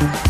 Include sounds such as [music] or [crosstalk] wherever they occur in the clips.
Thank you.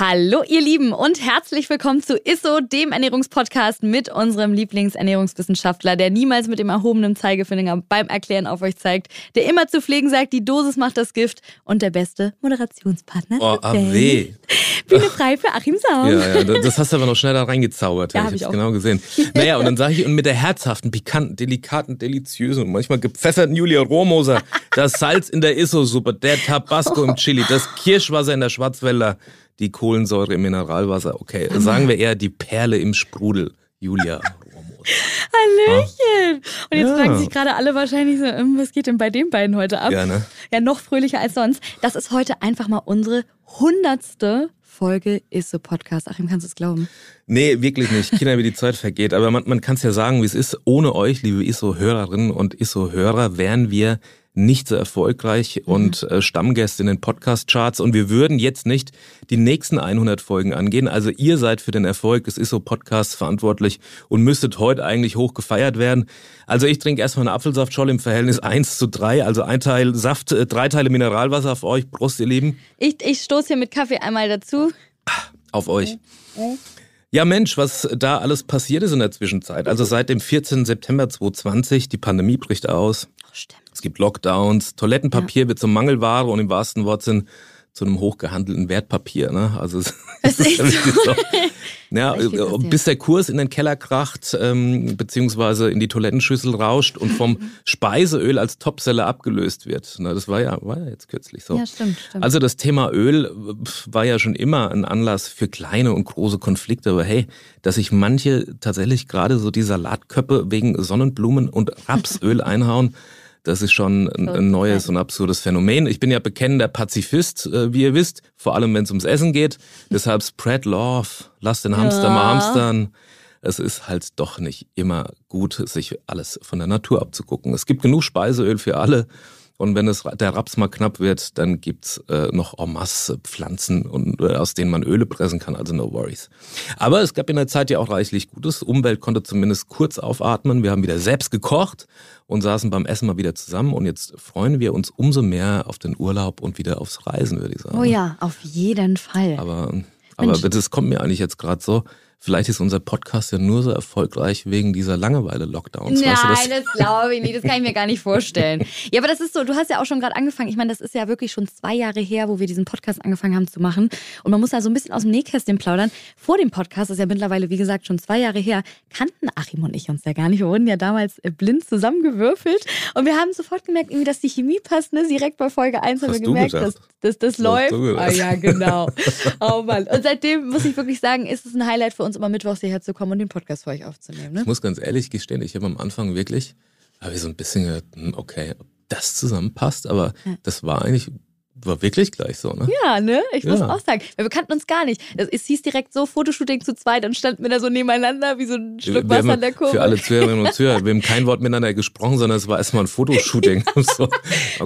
Hallo ihr Lieben und herzlich willkommen zu ISSO, dem Ernährungspodcast mit unserem Lieblingsernährungswissenschaftler, der niemals mit dem erhobenen Zeigefinger beim Erklären auf euch zeigt, der immer zu pflegen sagt, die Dosis macht das Gift und der beste Moderationspartner Oh, ah, weh. Bühne frei für Achim Saum. Ja, ja, das hast du aber noch schnell da reingezaubert. Ja, ich hab ich hab's auch. genau gesehen. [laughs] Naja, und dann sage ich, und mit der herzhaften, pikanten, delikaten, deliziösen und manchmal gepfefferten Julia Rohrmoser, das Salz in der Iso-Suppe, der Tabasco im Chili, das Kirschwasser in der Schwarzwälder, die Kohlensäure im Mineralwasser. Okay, sagen wir eher die Perle im Sprudel, Julia Rohrmoser. Hallöchen. Und jetzt Ja. fragen sich gerade alle wahrscheinlich so, ähm, was geht denn bei den beiden heute ab? Ja, ne? Ja, noch fröhlicher als sonst. Das ist heute einfach mal unsere hundertste Folge ISSO Podcast. Achim, kannst du es glauben? Nee, wirklich nicht. Kinder, wie die Zeit vergeht. Aber man, man kann es ja sagen, wie es ist. Ohne euch, liebe ISO-Hörerinnen und ISO-Hörer, wären wir nicht so erfolgreich und äh, Stammgäste in den Podcast-Charts und wir würden jetzt nicht die nächsten 100 Folgen angehen. Also ihr seid für den Erfolg des ISO-Podcasts verantwortlich und müsstet heute eigentlich hoch gefeiert werden. Also ich trinke erstmal eine Apfelsaftscholle im Verhältnis 1 zu 3, also ein Teil Saft, äh, drei Teile Mineralwasser auf euch. Prost, ihr Lieben. Ich, ich stoße hier mit Kaffee einmal dazu. auf euch. Ja, Mensch, was da alles passiert ist in der Zwischenzeit. Also seit dem 14. September 2020, die Pandemie bricht aus. Oh, stimmt. Es gibt Lockdowns, Toilettenpapier wird zur Mangelware und im wahrsten Wortsinn zu einem hochgehandelten Wertpapier. Ne? Also es [laughs] Das ist ja wirklich so. [laughs] Ja, passiert. bis der Kurs in den Keller kracht, ähm, beziehungsweise in die Toilettenschüssel rauscht und vom [laughs] Speiseöl als Topseller abgelöst wird. Na, das war ja, war ja jetzt kürzlich so. Ja, stimmt, stimmt. Also das Thema Öl äh, war ja schon immer ein Anlass für kleine und große Konflikte, aber hey, dass sich manche tatsächlich gerade so die Salatköppe wegen Sonnenblumen und Rapsöl einhauen, das ist schon ein, ein neues und absurdes Phänomen. Ich bin ja bekennender Pazifist, äh, wie ihr wisst, vor allem wenn es ums Essen geht. Deshalb spread love, lasst den Hamster mal Ja. hamstern. Es ist halt doch nicht immer gut, sich alles von der Natur abzugucken. Es gibt genug Speiseöl für alle. Und wenn es der Raps mal knapp wird, dann gibt's äh, noch en masse Pflanzen, und, äh, aus denen man Öle pressen kann, also no worries. Aber es gab in der Zeit ja auch reichlich Gutes. Umwelt konnte zumindest kurz aufatmen. Wir haben wieder selbst gekocht und saßen beim Essen mal wieder zusammen. Und jetzt freuen wir uns umso mehr auf den Urlaub und wieder aufs Reisen, würde ich sagen. oh ja, auf jeden Fall. Aber, aber das kommt mir eigentlich jetzt gerade so. Vielleicht ist unser Podcast ja nur so erfolgreich wegen dieser Langeweile-Lockdowns. Nein, weißt du, das? das glaube ich nicht. Das kann ich mir gar nicht vorstellen. [laughs] Ja, aber das ist so, du hast ja auch schon gerade angefangen. Ich meine, das ist ja wirklich schon zwei Jahre her, wo wir diesen Podcast angefangen haben zu machen. Und man muss da so ein bisschen aus dem Nähkästchen plaudern. Vor dem Podcast, das ist ja mittlerweile, wie gesagt, schon zwei Jahre her, kannten Achim und ich uns ja gar nicht. Wir wurden ja damals äh, blind zusammengewürfelt. Und wir haben sofort gemerkt, irgendwie, dass die Chemie passt. Ne? Direkt bei Folge 1 haben wir gemerkt, dass, dass das läuft. Ah ja, genau. [laughs] Oh Mann. Und seitdem muss ich wirklich sagen, ist es ein Highlight für uns, immer mittwochs hierher zu kommen und den Podcast für euch aufzunehmen. Ne? Ich muss ganz ehrlich gestehen, ich habe am Anfang wirklich, habe ich so ein bisschen gedacht, hm, okay, ob das zusammenpasst, aber das war eigentlich, war wirklich gleich so, ne? Ja, ne? Ich muss Ja. auch sagen, wir kannten uns gar nicht. Es, hieß direkt so, Fotoshooting zu zweit, dann standen wir da so nebeneinander wie so ein Stück Wasser in der Kurve. für alle Zuhörerinnen und Zuhörer, wir haben kein Wort miteinander gesprochen, sondern es war erstmal ein Fotoshooting. [laughs] so, okay,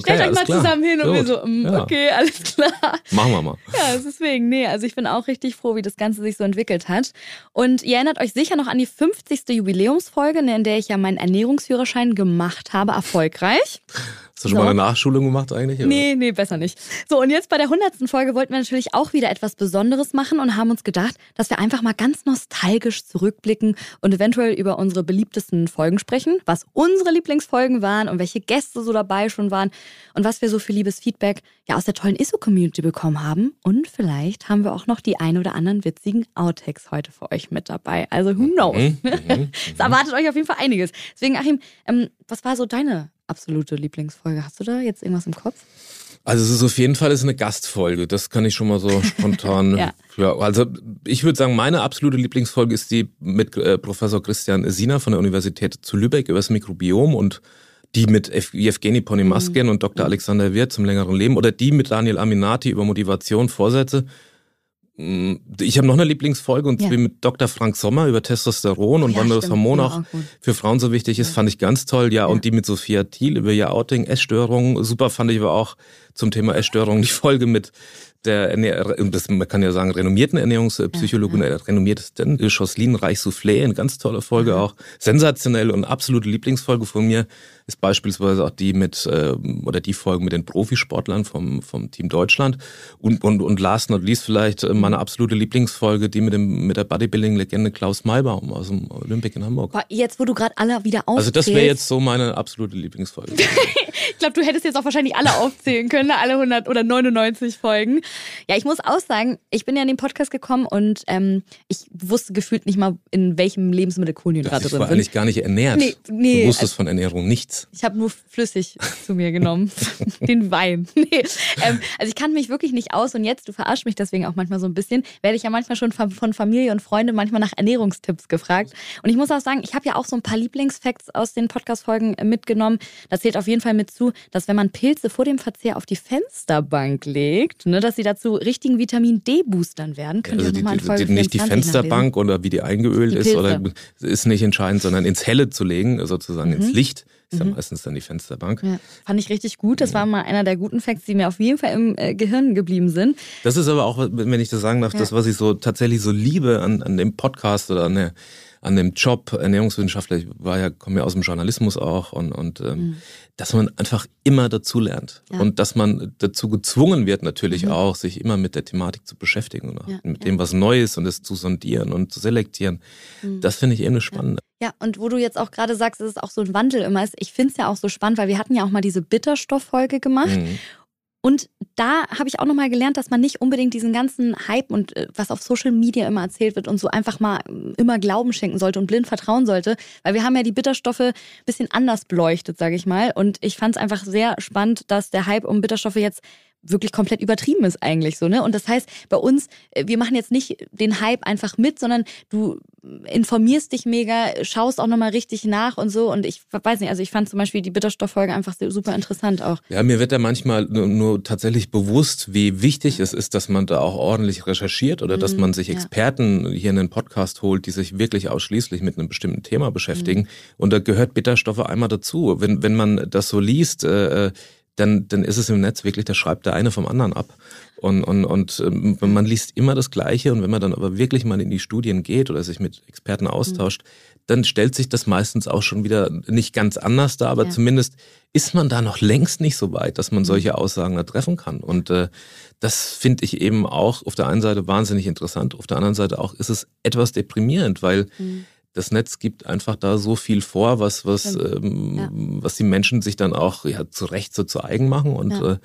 Stellt euch alles mal klar. zusammen hin und wir Gut. so, mm, Ja. okay, alles klar. Machen wir mal. Ja, deswegen, nee, also ich bin auch richtig froh, wie das Ganze sich so entwickelt hat. Und ihr erinnert euch sicher noch an die 50. Jubiläumsfolge, ne, in der ich ja meinen Ernährungsführerschein gemacht habe, erfolgreich. Hast du schon So. mal eine Nachschulung gemacht eigentlich? oder? Nee, nee, besser nicht. So, und jetzt bei der hundertsten Folge wollten wir natürlich auch wieder etwas Besonderes machen und haben uns gedacht, dass wir einfach mal ganz nostalgisch zurückblicken und eventuell über unsere beliebtesten Folgen sprechen, was unsere Lieblingsfolgen waren und welche Gäste so dabei schon waren und was wir so für liebes Feedback ja aus der tollen ISO-Community bekommen haben. Und vielleicht haben wir auch noch die ein oder anderen witzigen Outtakes heute für euch mit dabei. Also who knows? Mhm, mhm, mhm. [laughs] es erwartet euch auf jeden Fall einiges. Deswegen, Achim, ähm, was war so deine absolute Lieblingsfolge? Hast du da jetzt irgendwas im Kopf? Also es ist auf jeden Fall ist eine Gastfolge, das kann ich schon mal so [laughs] spontan. ja. ja. also ich würde sagen, meine absolute Lieblingsfolge ist die mit äh, Professor Christian Sina von der Universität zu Lübeck über das Mikrobiom und die mit Evgeny Ponymaskin mhm. und Dr. Alexander Wirth zum längeren Leben oder die mit Daniel Aminati über Motivation, Vorsätze. Mm, ich habe noch eine Lieblingsfolge und ja. mit Dr. Frank Sommer über Testosteron und ja, wann das Hormon auch, auch für Frauen so wichtig ist, ja. fand ich ganz toll. Ja, ja, und die mit Sophia Thiel über ihr Outing, Essstörungen. Super fand ich aber auch zum Thema Essstörungen die Folge mit der, das, man kann ja sagen, renommierten Ernährungspsychologin, ja, ja. renommiertesten Jocelyn Reich-Soufflé, eine ganz tolle Folge auch. Sensationell und absolute Lieblingsfolge von mir ist beispielsweise auch die mit, äh, oder die Folge mit den Profisportlern vom, vom Team Deutschland. Und, und, und last not least vielleicht äh, meine absolute Lieblingsfolge, die mit dem, mit der Bodybuilding-Legende Klaus Maybaum aus dem Olympic in Hamburg. Jetzt, wo du gerade alle wieder aufzählst. Also das wäre jetzt so meine absolute Lieblingsfolge. [laughs] ich glaube, du hättest jetzt auch wahrscheinlich alle aufzählen können, alle 100 oder 99 Folgen. Ja, ich muss auch sagen, ich bin ja in den Podcast gekommen und ähm, ich wusste gefühlt nicht mal, in welchem Lebensmittel Kohlenhydrate drin sind. Ich war eigentlich gar nicht ernährt. Nee, nee, du wusstest also, von Ernährung nichts. Ich habe nur flüssig zu mir genommen. [laughs] Den Wein. [laughs] Nee. Ähm, also ich kannte mich wirklich nicht aus und jetzt, du verarschst mich deswegen auch manchmal so ein bisschen, werde ich ja manchmal schon von Familie und Freunden manchmal nach Ernährungstipps gefragt. Und ich muss auch sagen, ich habe ja auch so ein paar Lieblingsfacts aus den Podcast-Folgen äh, mitgenommen. Da zählt auf jeden Fall mit zu, dass wenn man Pilze vor dem Verzehr auf die Fensterbank legt, ne, dass sie dazu richtigen Vitamin D-Boostern werden. Könnt also ihr nochmal in Folge die, Nicht die Fensterbank nachlesen. oder wie die eingeölt die ist, oder ist nicht entscheidend, sondern ins Helle zu legen, sozusagen mhm. ins Licht ist ja mhm. meistens dann die Fensterbank. Ja, fand ich richtig gut. Das war mal einer der guten Facts, die mir auf jeden Fall im äh, Gehirn geblieben sind. Das ist aber auch, wenn ich das sagen darf, ja. das, was ich so tatsächlich so liebe an, an dem Podcast oder an der an dem Job Ernährungswissenschaftler, ich war ja, komme ja aus dem Journalismus auch und, und ähm, mhm. dass man einfach immer dazu lernt ja. und dass man dazu gezwungen wird natürlich mhm. auch, sich immer mit der Thematik zu beschäftigen und ja, mit ja. dem, was neu ist und es zu sondieren und zu selektieren. Mhm. Das finde ich eben eine spannende. Ja, und wo du jetzt auch gerade sagst, dass es auch so ein Wandel immer ist, ich finde es ja auch so spannend, weil wir hatten ja auch mal diese Bitterstofffolge gemacht. Mhm. Und da habe ich auch nochmal gelernt, dass man nicht unbedingt diesen ganzen Hype und äh, was auf Social Media immer erzählt wird und so einfach mal äh, immer Glauben schenken sollte und blind vertrauen sollte. Weil wir haben ja die Bitterstoffe ein bisschen anders beleuchtet, sage ich mal. Und ich fand es einfach sehr spannend, dass der Hype um Bitterstoffe jetzt wirklich komplett übertrieben ist eigentlich so, ne? Und das heißt, bei uns, äh, wir machen jetzt nicht den Hype einfach mit, sondern du informierst dich mega, schaust auch nochmal richtig nach und so. Und ich weiß nicht, also ich fand zum Beispiel die Bitterstofffolge einfach super interessant auch. Ja, mir wird da manchmal nur, nur, tatsächlich bewusst, wie wichtig es ist, dass man da auch ordentlich recherchiert oder mhm, dass man sich Experten ja. hier in den Podcast holt, die sich wirklich ausschließlich mit einem bestimmten Thema beschäftigen. Mhm. Und da gehört Bitterstoffe einmal dazu. Wenn, wenn man das so liest, äh, äh dann, dann ist es im Netz wirklich, da schreibt der eine vom anderen ab. Und, und, und ähm, man liest immer das Gleiche und wenn man dann aber wirklich mal in die Studien geht oder sich mit Experten austauscht, mhm. dann stellt sich das meistens auch schon wieder nicht ganz anders dar, aber ja. zumindest ist man da noch längst nicht so weit, dass man mhm. solche Aussagen da treffen kann. Und äh, das finde ich eben auch auf der einen Seite wahnsinnig interessant, auf der anderen Seite auch ist es etwas deprimierend, weil mhm das Netz gibt einfach da so viel vor, was, was, ähm, ja. was die Menschen sich dann auch ja, zu Recht so zu eigen machen. Und ja. äh,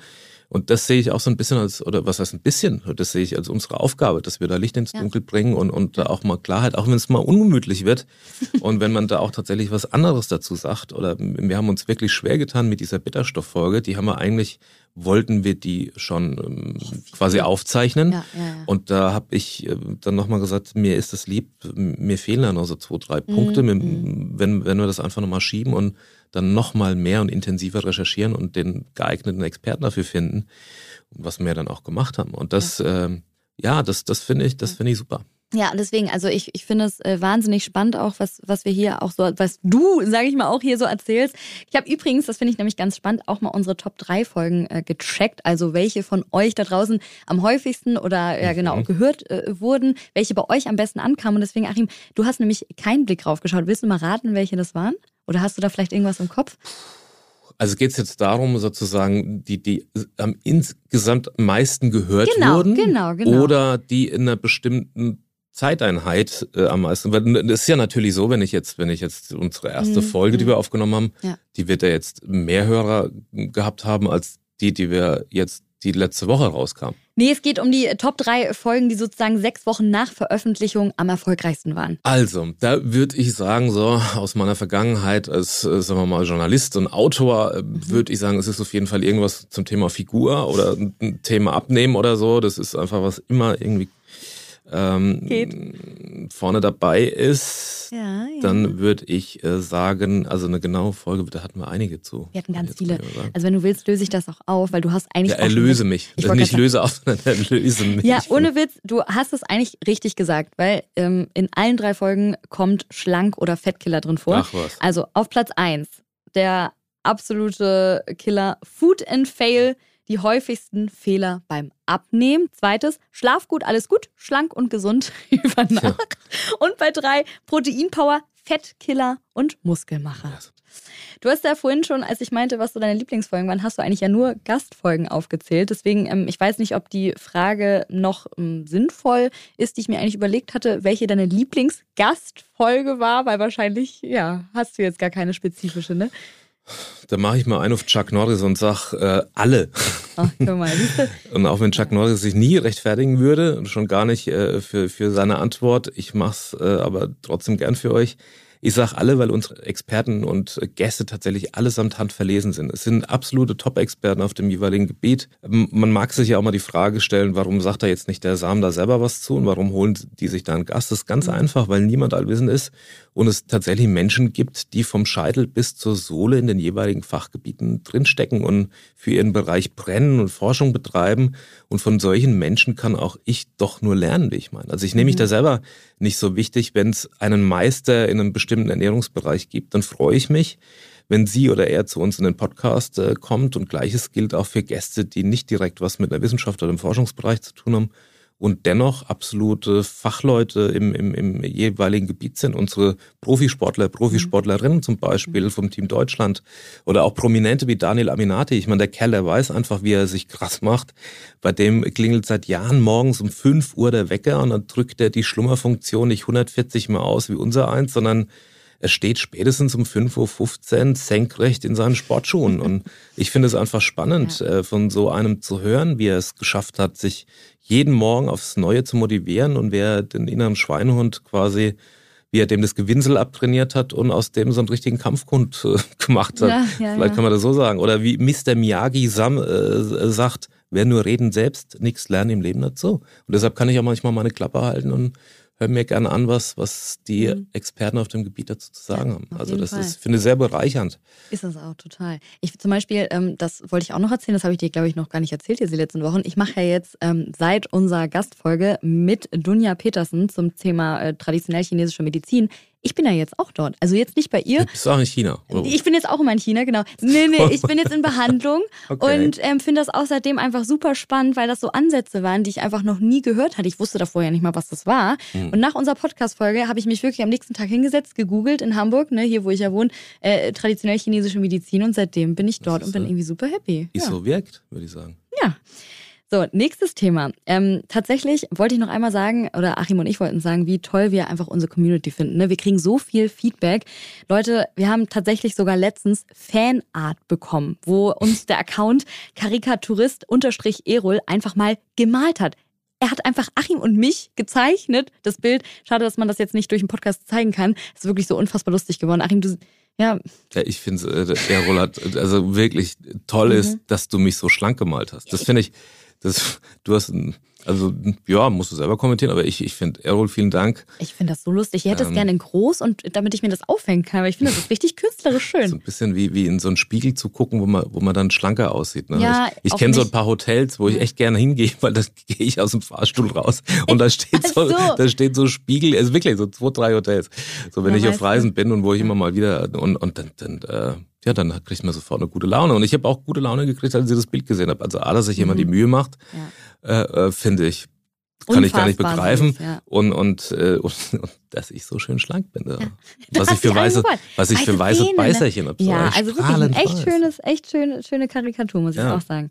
und das sehe ich auch so ein bisschen als, oder was heißt ein bisschen, das sehe ich als unsere Aufgabe, dass wir da Licht ins Dunkel bringen und, und da auch mal Klarheit, auch wenn es mal ungemütlich wird [laughs] und wenn man da auch tatsächlich was anderes dazu sagt. Oder wir haben uns wirklich schwer getan mit dieser Bitterstofffolge. Die haben wir eigentlich, wollten wir die schon ähm, quasi aufzeichnen. Ja, ja, ja. Und da habe ich äh, dann nochmal gesagt, mir ist das lieb, mir fehlen da noch so zwei, drei Punkte, mhm. wenn, wenn wir das einfach nochmal schieben und dann nochmal mehr und intensiver recherchieren und den geeigneten Experten dafür finden, was wir dann auch gemacht haben. Und das, ja, äh, ja das, das finde ich, das finde ich super. Ja, deswegen, also ich, ich finde es äh, wahnsinnig spannend auch, was, was wir hier auch so, was du, sage ich mal, auch hier so erzählst. Ich habe übrigens, das finde ich nämlich ganz spannend, auch mal unsere Top 3 Folgen äh, gecheckt. Also welche von euch da draußen am häufigsten oder ja genau mhm. gehört äh, wurden, welche bei euch am besten ankamen. Und deswegen, Achim, du hast nämlich keinen Blick drauf geschaut. Willst du mal raten, welche das waren? Oder hast du da vielleicht irgendwas im Kopf? Also geht es jetzt darum, sozusagen, die, die am insgesamt meisten gehört Genau, wurden? genau, genau. Oder die in einer bestimmten Zeiteinheit äh, am meisten. Weil das ist ja natürlich so, wenn ich jetzt, wenn ich jetzt unsere erste Mhm, Folge, die mhm. wir aufgenommen haben, Ja. die wird ja jetzt mehr Hörer gehabt haben als die, die wir jetzt die letzte Woche rauskam. Nee, es geht um die Top 3 Folgen, die sozusagen sechs Wochen nach Veröffentlichung am erfolgreichsten waren. Also, da würde ich sagen, so aus meiner Vergangenheit als, äh, sagen wir mal, Journalist und Autor, äh, würde ich sagen, es ist auf jeden Fall irgendwas zum Thema Figur oder ein Thema Abnehmen oder so. Das ist einfach was immer irgendwie ähm, vorne dabei ist. Ja, ja. Dann würde ich äh, sagen, also eine genaue Folge, da hatten wir einige zu. Wir hatten ganz viele. Also wenn du willst, löse ich das auch auf, weil du hast eigentlich Ja, erlöse mich. Ich Also nicht löse auf, [laughs] sondern erlöse mich. Ja, ohne Witz, du hast es eigentlich richtig gesagt, weil ähm, in allen drei Folgen kommt Schlank- oder Fettkiller drin vor. Ach was. Also auf Platz 1, der absolute Killer Food and Fail, die häufigsten Fehler beim Abnehmen. Zweites, Schlaf gut, alles gut, schlank und gesund [laughs] über Nacht. Und bei drei, Proteinpower, Fettkiller und Muskelmacher. Du hast ja vorhin schon, als ich meinte, was so deine Lieblingsfolgen waren, hast du eigentlich ja nur Gastfolgen aufgezählt. Deswegen, ähm, ich weiß nicht, ob die Frage noch ähm, sinnvoll ist, die ich mir eigentlich überlegt hatte, welche deine Lieblingsgastfolge war, weil wahrscheinlich, ja, hast du jetzt gar keine spezifische, ne? Da mache ich mal einen auf Chuck Norris und sag äh, alle. Ach, guck mal? [laughs] Und auch wenn Chuck Norris sich nie rechtfertigen würde, und schon gar nicht äh, für, für seine Antwort, ich mach's äh, aber trotzdem gern für euch. Ich sag alle, weil unsere Experten und Gäste tatsächlich allesamt handverlesen sind. Es sind absolute Top-Experten auf dem jeweiligen Gebiet. Ähm, Man mag sich ja auch mal die Frage stellen, warum sagt da jetzt nicht der Sam da selber was zu und warum holen die sich da einen Gast? Das ist ganz einfach, weil niemand allwissend ist und es tatsächlich Menschen gibt, die vom Scheitel bis zur Sohle in den jeweiligen Fachgebieten drinstecken und für ihren Bereich brennen und Forschung betreiben. Und von solchen Menschen kann auch ich doch nur lernen, wie ich meine. Also ich nehme mich da selber nicht so wichtig, wenn es einen Meister in einem bestimmten Ernährungsbereich gibt, dann freue ich mich, wenn sie oder er zu uns in den Podcast äh, kommt. Und gleiches gilt auch für Gäste, die nicht direkt was mit der Wissenschaft oder dem Forschungsbereich zu tun haben und dennoch absolute Fachleute im, im, im jeweiligen Gebiet sind. Unsere Profisportler, Profisportlerinnen zum Beispiel vom Team Deutschland oder auch Prominente wie Daniel Aminati. Ich meine, der Kerl, der weiß einfach, wie er sich krass macht. Bei dem klingelt seit Jahren morgens um 5 Uhr der Wecker und dann drückt er die Schlummerfunktion nicht 140 Mal aus wie unser eins, sondern er steht spätestens um 5.15 Uhr senkrecht in seinen Sportschuhen. Und [laughs] ich finde es einfach spannend, äh, von so einem zu hören, wie er es geschafft hat, sich jeden Morgen aufs Neue zu motivieren und wer den inneren Schweinehund quasi, wie er dem das Gewinsel abtrainiert hat und aus dem so einen richtigen Kampfgrund äh, [laughs] gemacht hat. Ja, ja, Vielleicht ja. kann man das so sagen. Oder wie Mr. Miyagi Sam äh, sagt, wer nur reden selbst, nichts lernen im Leben dazu. Und deshalb kann ich auch manchmal meine Klappe halten und höre mir gerne an, was, was die Experten auf dem Gebiet dazu zu sagen haben. Mhm. auf Also das Fall. ist, finde ich, sehr bereichernd. Ist es auch total. Ich zum Beispiel, ähm, das wollte ich auch noch erzählen, das habe ich dir, glaube ich, noch gar nicht erzählt jetzt die letzten Wochen. Ich mache ja jetzt ähm, seit unserer Gastfolge mit Dunja Petersen zum Thema äh, traditionell chinesische Medizin. Ich bin ja jetzt auch dort. Also jetzt nicht bei ihr. Du bist auch in China. Oh. Ich bin jetzt auch immer in China, genau. Nee, nee, ich bin jetzt in Behandlung [laughs] Okay. und ähm, finde das auch seitdem einfach super spannend, weil das so Ansätze waren, die ich einfach noch nie gehört hatte. Ich wusste davor ja nicht mal, was das war. Hm. Und nach unserer Podcast-Folge habe ich mich wirklich am nächsten Tag hingesetzt, gegoogelt in Hamburg, ne, hier wo ich ja wohne, äh, traditionell chinesische Medizin und seitdem bin ich dort und bin irgendwie super happy. Wie es Ja. so wirkt, würde ich sagen. ja. So, nächstes Thema. Ähm, tatsächlich wollte ich noch einmal sagen, oder Achim und ich wollten sagen, wie toll wir einfach unsere Community finden. Ne? Wir kriegen so viel Feedback. Leute, wir haben tatsächlich sogar letztens Fanart bekommen, wo uns der Account Karikaturist-Erol einfach mal gemalt hat. Er hat einfach Achim und mich gezeichnet, das Bild. Schade, dass man das jetzt nicht durch den Podcast zeigen kann. Es ist wirklich so unfassbar lustig geworden. Achim, du, ja, Ja, ich finde, äh, der Roland, also wirklich toll ist, Mhm. dass du mich so schlank gemalt hast. Das finde ich, das, du hast, ein- also ja, musst du selber kommentieren, aber ich, ich finde, Errol, vielen Dank. ich finde das so lustig. Ich hätte es Ähm. gerne in groß und damit ich mir das aufhängen kann. Aber ich finde, das ist [laughs] richtig künstlerisch schön. So ein bisschen wie, wie in so einen Spiegel zu gucken, wo man, wo man dann schlanker aussieht. Ne? Ja, ich ich kenne so ein paar Hotels, wo ich echt gerne hingehe, weil da [laughs] gehe ich aus dem Fahrstuhl raus und da steht so, so. da steht so Spiegel, also wirklich so zwei, drei Hotels. So wenn Ja, ich auf weißt du. Reisen bin und wo ich immer mal wieder und, und dann, dann äh, ja, dann kriegt man sofort eine gute Laune. Und ich habe auch gute Laune gekriegt, als ich das Bild gesehen habe. Also A, dass sich jemand die Mühe macht, Mhm. Ja. äh, äh, finde ich kann ich gar nicht Unfassbar begreifen. ja. Und, und, äh, [laughs] und, und dass ich so schön schlank bin. Ja. Was ich für weiße, was ich für Weiße weiße Zähne, ne? Beißerchen habe. Ja, also wirklich ein echt schönes, echt schöne, schöne Karikatur, muss ich auch sagen.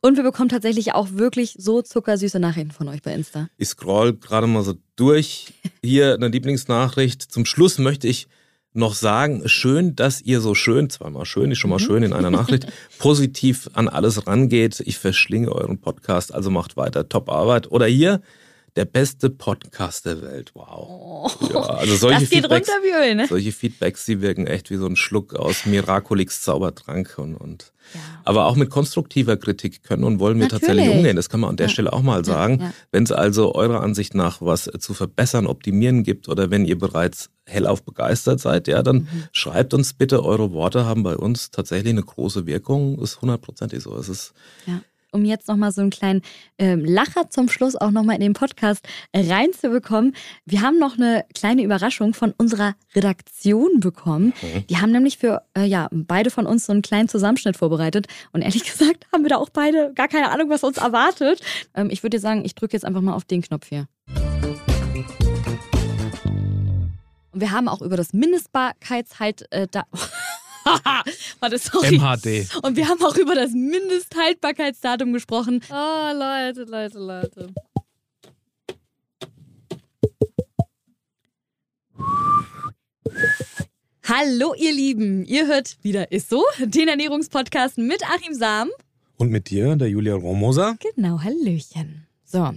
Und wir bekommen tatsächlich auch wirklich so zuckersüße Nachrichten von euch bei Insta. Ich scroll gerade mal so durch. Hier eine Lieblingsnachricht. Zum Schluss möchte ich noch sagen, schön, dass ihr so schön, zweimal schön, ist schon Mhm. mal schön in einer [laughs] Nachricht, positiv an alles rangeht. Ich verschlinge euren Podcast, also macht weiter top Arbeit. Oder hier, der beste Podcast der Welt. Wow. Ja, also solche das geht Feedbacks, runter wie Öl, ne? solche Feedbacks, die wirken echt wie so ein Schluck aus Miraculix Zaubertrank und, und Ja. aber auch mit konstruktiver Kritik können und wollen wir Natürlich. tatsächlich umgehen. Das kann man an der Ja. Stelle auch mal sagen. Wenn es also eurer Ansicht nach was zu verbessern, optimieren gibt oder wenn ihr bereits hellauf begeistert seid, ja, dann Mhm. schreibt uns bitte. Eure Worte haben bei uns tatsächlich eine große Wirkung. Ist hundertprozentig so. Es ist Ja. Um jetzt nochmal so einen kleinen ähm, Lacher zum Schluss auch nochmal in den Podcast reinzubekommen. Wir haben noch eine kleine Überraschung von unserer Redaktion bekommen. Mhm. Die haben nämlich für äh, ja, beide von uns so einen kleinen Zusammenschnitt vorbereitet. Und ehrlich [laughs] gesagt haben wir da auch beide gar keine Ahnung, was uns erwartet. Ähm, ich würde dir sagen, ich drücke jetzt einfach mal auf den Knopf hier. Und wir haben auch über das Mindestbarkeitshalt äh, da. [laughs] [laughs] Warte, sorry. MHD. Und wir haben auch über das Mindesthaltbarkeitsdatum gesprochen. Oh, Leute, Leute, Leute. Hallo, ihr Lieben. Ihr hört wieder Ist so, den Ernährungspodcast mit Achim Sam. Und mit dir, der Julia Romoser. Genau, Hallöchen. So.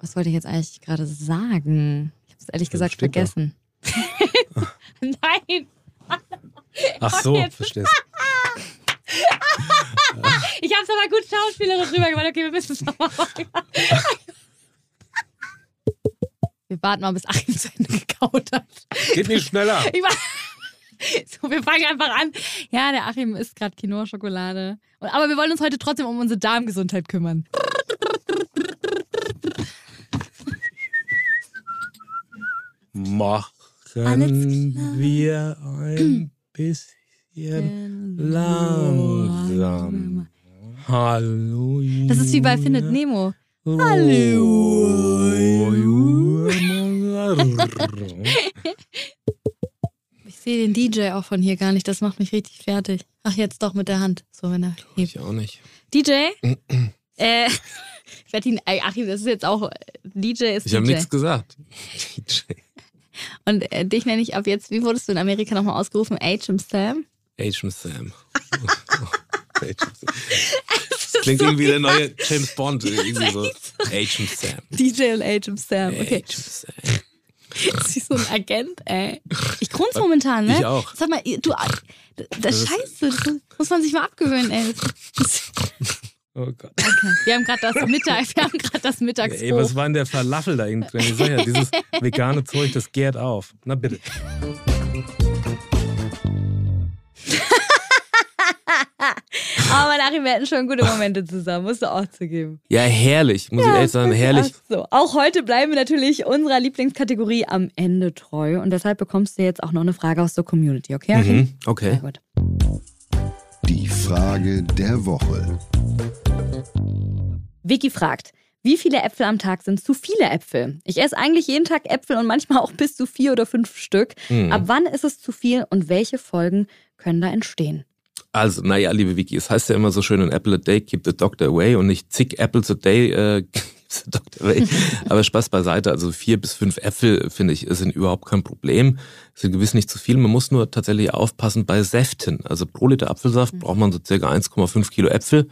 Was wollte ich jetzt eigentlich gerade sagen? Ich habe es ehrlich gesagt vergessen. [laughs] Nein, [laughs] Ach so, verstehst. [laughs] ich habe es aber gut schauspielerisch rübergemacht. Okay, wir müssen es nochmal machen. Wir warten mal, bis Achim zu Ende gekaut hat. Geht nicht schneller. Ich war so, wir fangen einfach an. Ja, der Achim isst gerade Quinoa-Schokolade. Aber wir wollen uns heute trotzdem um unsere Darmgesundheit kümmern. Machen wir ein bisschen langsam. Hallo. Das ist wie bei Findet Nemo. Ich sehe den DJ auch von hier gar nicht. Das macht mich richtig fertig. Ach, jetzt doch mit der Hand. So, wenn er hebt. ich auch nicht. DJ? [clears throat] äh, [laughs] ich werde ihn. Achim, das ist jetzt auch. DJ ist Ich habe DJ. nichts gesagt. [laughs] Und äh, dich nenne ich ab jetzt. Wie wurdest du in Amerika nochmal ausgerufen? H.M. Sam? Agent Sam. [laughs] Agent Sam. Das klingt irgendwie der neue James Bond. [laughs] Irgendwie so. Agent Sam. DJ und H.M. Sam. Okay. Agent Sam. [laughs] Das ist so ein Agent, ey. Ich grunze momentan, ne? Ich auch. Sag mal, du. Das ist scheiße. Das muss man sich mal abgewöhnen, ey. Das- Oh Gott. Okay. Wir haben gerade das [laughs] Mittag, wir haben gerade das Mittagsbrot. Ey, was war denn der Falafel da drin? Ich sag ja, dieses [laughs] vegane Zeug, das gärt auf. Na bitte. [laughs] Aber nachher, wir hatten schon gute Momente zusammen, musst du auch zugeben. Ja, herrlich. Muss ich ehrlich sagen, herrlich. Ach so. Auch heute bleiben wir natürlich unserer Lieblingskategorie am Ende treu. Und deshalb bekommst du jetzt auch noch eine Frage aus der Community, okay? Mhm. Sehr Okay. gut. Die Frage der Woche. Vicky fragt, wie viele Äpfel am Tag sind zu viele Äpfel? Ich esse eigentlich jeden Tag Äpfel und manchmal auch bis zu vier oder fünf Stück. Hm. Ab wann ist es zu viel und welche Folgen können da entstehen? Also, naja, liebe Vicky, es heißt ja immer so schön, an Apple a day keep the doctor away und nicht zig Apples a day äh, [laughs] keeps the doctor away. Aber Spaß beiseite, also vier bis fünf Äpfel, finde ich, sind überhaupt kein Problem. Sind gewiss nicht zu viel. Man muss nur tatsächlich aufpassen bei Säften. Also pro Liter Apfelsaft braucht man so circa 1,5 Kilo Äpfel.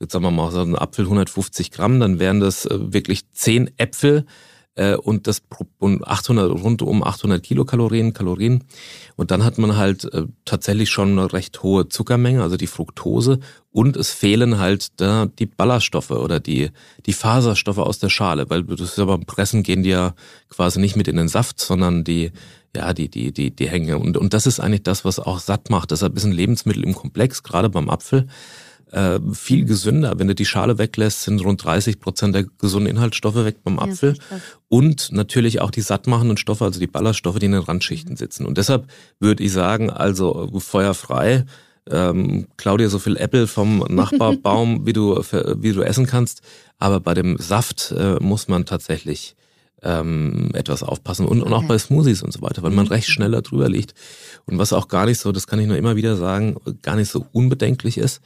Jetzt sagen wir mal, so ein Apfel 150 Gramm, dann wären das äh, wirklich zehn Äpfel äh, und das pro- und 800, rund um 800 Kilokalorien, Kalorien. Und dann hat man halt äh, tatsächlich schon eine recht hohe Zuckermenge, also die Fructose. Und es fehlen halt da die Ballaststoffe oder die, die Faserstoffe aus der Schale, weil das ist ja beim Pressen gehen die ja quasi nicht mit in den Saft, sondern die, ja, die, die, die, die hängen. Und, und das ist eigentlich das, was auch satt macht. Deshalb ist ein Lebensmittel im Komplex, gerade beim Apfel, äh, viel gesünder. Wenn du die Schale weglässt, sind rund 30 Prozent der gesunden Inhaltsstoffe weg beim Ja, Apfel. krass. Und natürlich auch die sattmachenden Stoffe, also die Ballaststoffe, die in den Randschichten sitzen. Und deshalb würde ich sagen, also feuerfrei, ähm, klau dir so viel Äpfel vom Nachbarbaum, [laughs] wie du, wie du essen kannst. Aber bei dem Saft äh, muss man tatsächlich ähm, etwas aufpassen und, und auch bei Smoothies und so weiter, weil man mhm. recht schneller drüber liegt. Und was auch gar nicht so, das kann ich nur immer wieder sagen, gar nicht so unbedenklich ist.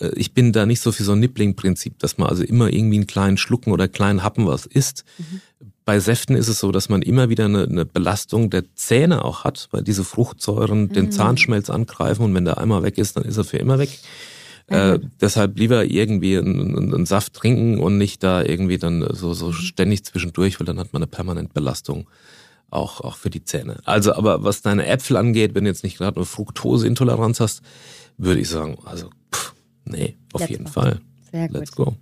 Äh, ich bin da nicht so für so ein Nippling-Prinzip, dass man also immer irgendwie einen kleinen Schlucken oder kleinen Happen was isst. Mhm. Bei Säften ist es so, dass man immer wieder eine, eine Belastung der Zähne auch hat, weil diese Fruchtsäuren mhm. den Zahnschmelz angreifen und wenn der einmal weg ist, dann ist er für immer weg. Äh, deshalb lieber irgendwie einen, einen, Saft trinken und nicht da irgendwie dann so, so mhm. ständig zwischendurch, weil dann hat man eine permanente Belastung auch, auch für die Zähne. Also, aber was deine Äpfel angeht, wenn du jetzt nicht gerade eine Fructoseintoleranz hast, würde ich sagen, also, pff, nee, auf Let's jeden go. Fall. Sehr Let's gut. go.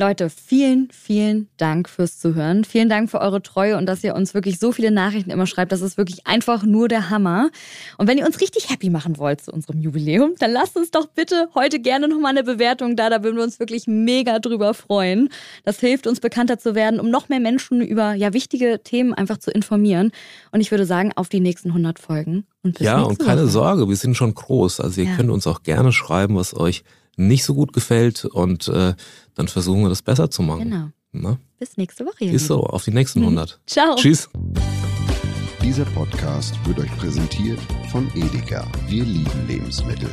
Leute, vielen, vielen Dank fürs Zuhören. Vielen Dank für eure Treue und dass ihr uns wirklich so viele Nachrichten immer schreibt. Das ist wirklich einfach nur der Hammer. Und wenn ihr uns richtig happy machen wollt zu unserem Jubiläum, dann lasst uns doch bitte heute gerne nochmal eine Bewertung da. Da würden wir uns wirklich mega drüber freuen. Das hilft uns bekannter zu werden, um noch mehr Menschen über ja wichtige Themen einfach zu informieren. Und ich würde sagen, auf die nächsten 100 Folgen. Und ja, und keine Woche. Sorge, wir sind schon groß. Also ihr ja. könnt uns auch gerne schreiben, was euch nicht so gut gefällt und äh, dann versuchen wir das besser zu machen. Genau. Na? Bis nächste Woche. Ist so, auf die nächsten 100. Ciao. Tschüss. Dieser Podcast wird euch präsentiert von Edeka. Wir lieben Lebensmittel.